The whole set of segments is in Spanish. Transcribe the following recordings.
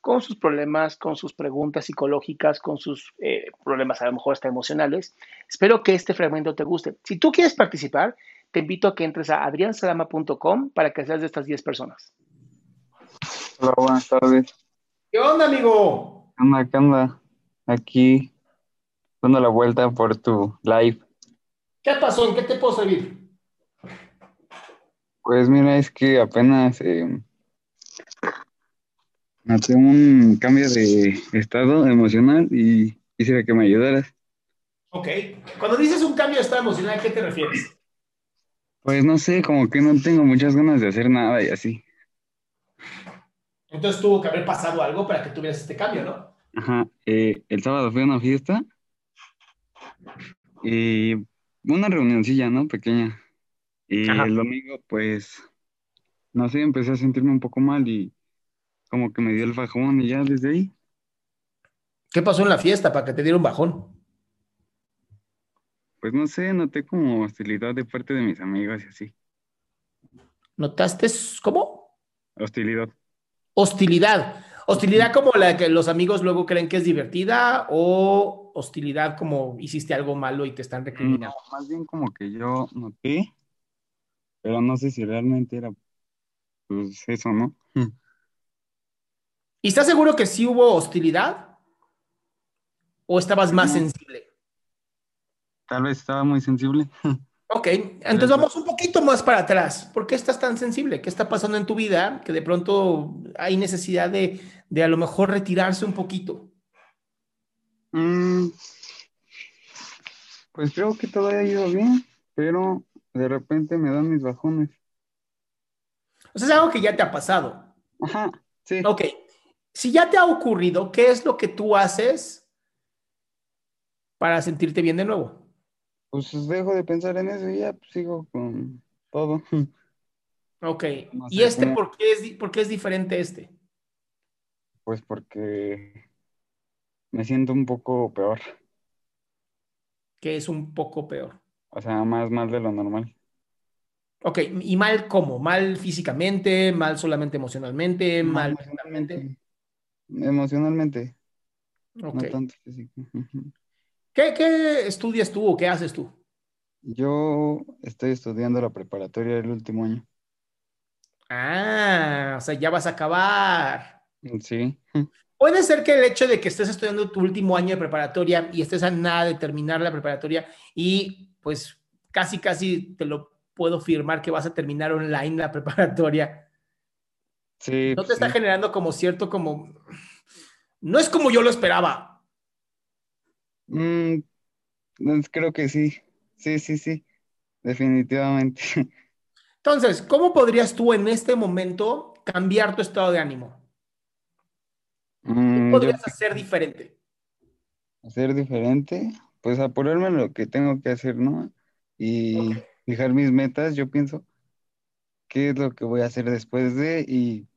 con sus problemas, con sus preguntas psicológicas, con sus eh, problemas a lo mejor hasta emocionales. Espero que este fragmento te guste. Si tú quieres participar, te invito a que entres a adriansalama.com para que seas de estas 10 personas. Hola, buenas tardes. ¿Qué onda, amigo? ¿Qué onda? ¿Qué onda? Aquí, dando la vuelta por tu live. ¿Qué pasó? ¿En qué te puedo servir? Pues mira, es que apenas eh, noté un cambio de estado emocional y quisiera que me ayudaras. Ok. Cuando dices un cambio de estado emocional, ¿a qué te refieres? Pues no sé, como que no tengo muchas ganas de hacer nada y así. Entonces tuvo que haber pasado algo para que tuvieras este cambio, ¿no? Ajá. eh, el sábado fui a una fiesta y una reunioncilla, ¿no? Pequeña. Y Ajá. el domingo, pues, no sé, empecé a sentirme un poco mal y como que me dio el bajón y ya desde ahí. ¿Qué pasó en la fiesta para que te diera un bajón? Pues no sé, noté como hostilidad de parte de mis amigos y así. ¿Notaste cómo? Hostilidad. Hostilidad. Hostilidad como la que los amigos luego creen que es divertida o hostilidad como hiciste algo malo y te están No, recriminando. más bien como que yo noté, pero no sé si realmente era pues eso, ¿no? ¿Y estás seguro que sí hubo hostilidad? ¿O estabas más No. sensible? Tal vez estaba muy sensible. Ok, entonces vamos un poquito más para atrás. ¿Por qué estás tan sensible? ¿Qué está pasando en tu vida que de pronto hay necesidad de, de a lo mejor retirarse un poquito? Mm, pues creo que todo ha ido bien, pero de repente me dan mis bajones. O sea, es algo que ya te ha pasado. Ajá, sí. Ok, si ya te ha ocurrido, ¿qué es lo que tú haces para sentirte bien de nuevo? Pues dejo de pensar en eso y ya pues, sigo con todo. Ok, No ¿y este cómo- por qué es, por qué es diferente este? Pues porque me siento un poco peor, Que es un poco peor. o sea, más mal de lo normal. Ok, ¿y mal cómo? ¿Mal físicamente? ¿Mal solamente emocionalmente? ¿Mal mentalmente? Emocionalmente, no tanto físico. ¿Qué, qué estudias tú o qué haces tú? Yo estoy estudiando la preparatoria del último año. Ah, o sea, ya vas a acabar. Sí. Puede ser que el hecho de que estés estudiando tu último año de preparatoria y estés a nada de terminar la preparatoria y pues casi, casi te lo puedo firmar que vas a terminar online la preparatoria, Sí, ¿no te pues está generando como cierto, como... No es como yo lo esperaba. Mm, pues creo que sí. Sí, sí, sí. Definitivamente. Entonces, ¿cómo podrías tú en este momento cambiar tu estado de ánimo? ¿Qué Mm, yo podrías hacer diferente? hacer diferente, pues apurarme en lo que tengo que hacer, ¿no? Y fijar mis metas, yo pienso qué es lo que voy a hacer después de y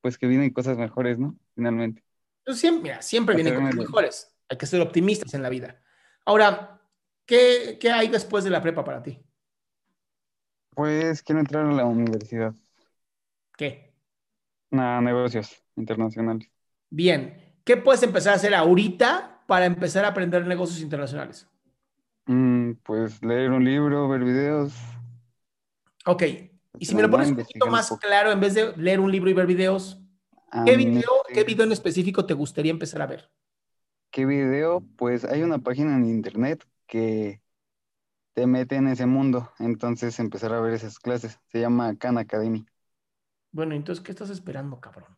pues que vienen cosas mejores, ¿no? Finalmente. Siempre, mira, siempre vienen cosas mejores. Hay que ser optimistas en la vida. Ahora, ¿qué, qué hay después de la prepa para ti? Pues quiero entrar a la universidad. ¿Qué? A negocios internacionales. Bien. ¿Qué puedes empezar a hacer ahorita para empezar a aprender negocios internacionales? Mm, pues leer un libro, ver videos. Ok. Y si me lo pones un poquito más claro, en vez de leer un libro y ver videos, ¿qué video, ¿qué video en específico te gustaría empezar a ver? ¿Qué video? Pues hay una página en internet que te mete en ese mundo, entonces empezar a ver esas clases. Se llama Khan Academy. Bueno, entonces, ¿qué estás esperando, cabrón?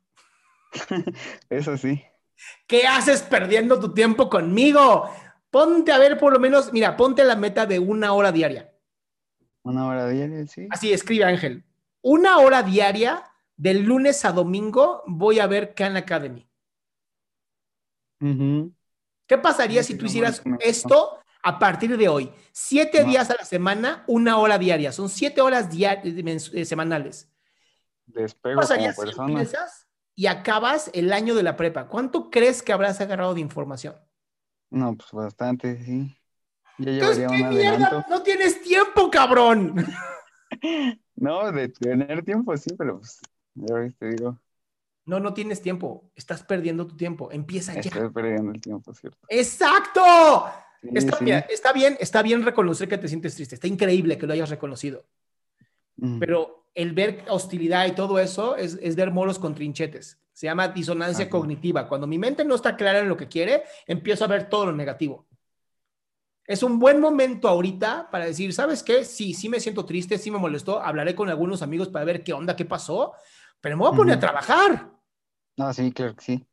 Eso sí. ¿Qué haces perdiendo tu tiempo conmigo? Ponte a ver por lo menos, mira, ponte la meta de una hora diaria. Una hora diaria, sí. Así escribe Ángel. Una hora diaria, del lunes a domingo, voy a ver Khan Academy. ¿Qué pasaría si tú hicieras esto a partir de hoy? Siete días a la semana, una hora diaria. Son siete horas eh, semanales. Despego ¿Qué pasaría si empiezas y acabas el año de la prepa? ¿Cuánto crees que habrás agarrado de información? No, pues bastante, sí. Ya Entonces, ¿qué mierda? No tienes tiempo, cabrón. no, de tener tiempo sí, pero pues, ya ves, te digo. No, no tienes tiempo. Estás perdiendo tu tiempo. Empieza ya. Estoy perdiendo el tiempo, ¿cierto? ¡Exacto! está, Bien, está bien, está bien reconocer que te sientes triste. Está increíble que lo hayas reconocido. Mm. Pero el ver hostilidad y todo eso es, es ver moros con trinchetes. Se llama disonancia cognitiva. Cuando mi mente no está clara en lo que quiere, empiezo a ver todo lo negativo. Es un buen momento ahorita para decir, ¿sabes qué? Sí, sí me siento triste, sí me molestó. Hablaré con algunos amigos para ver qué onda, qué pasó, pero me voy a poner a trabajar. No, sí, claro que sí.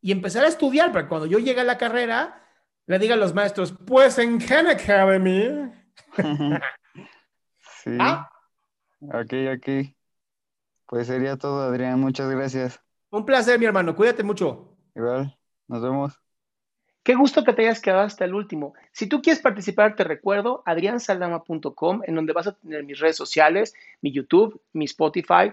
Y empezar a estudiar para cuando yo llegue a la carrera, le diga a los maestros, pues en Khan Academy. sí. ¿Ah? Ok, ok. Pues sería todo, Adrián. Muchas gracias. Un placer, mi hermano. Cuídate mucho. Igual. Nos vemos. Qué gusto que te hayas quedado hasta el último. Si tú quieres participar, te recuerdo adriansaldama.com, en donde vas a tener mis redes sociales, mi YouTube, mi Spotify,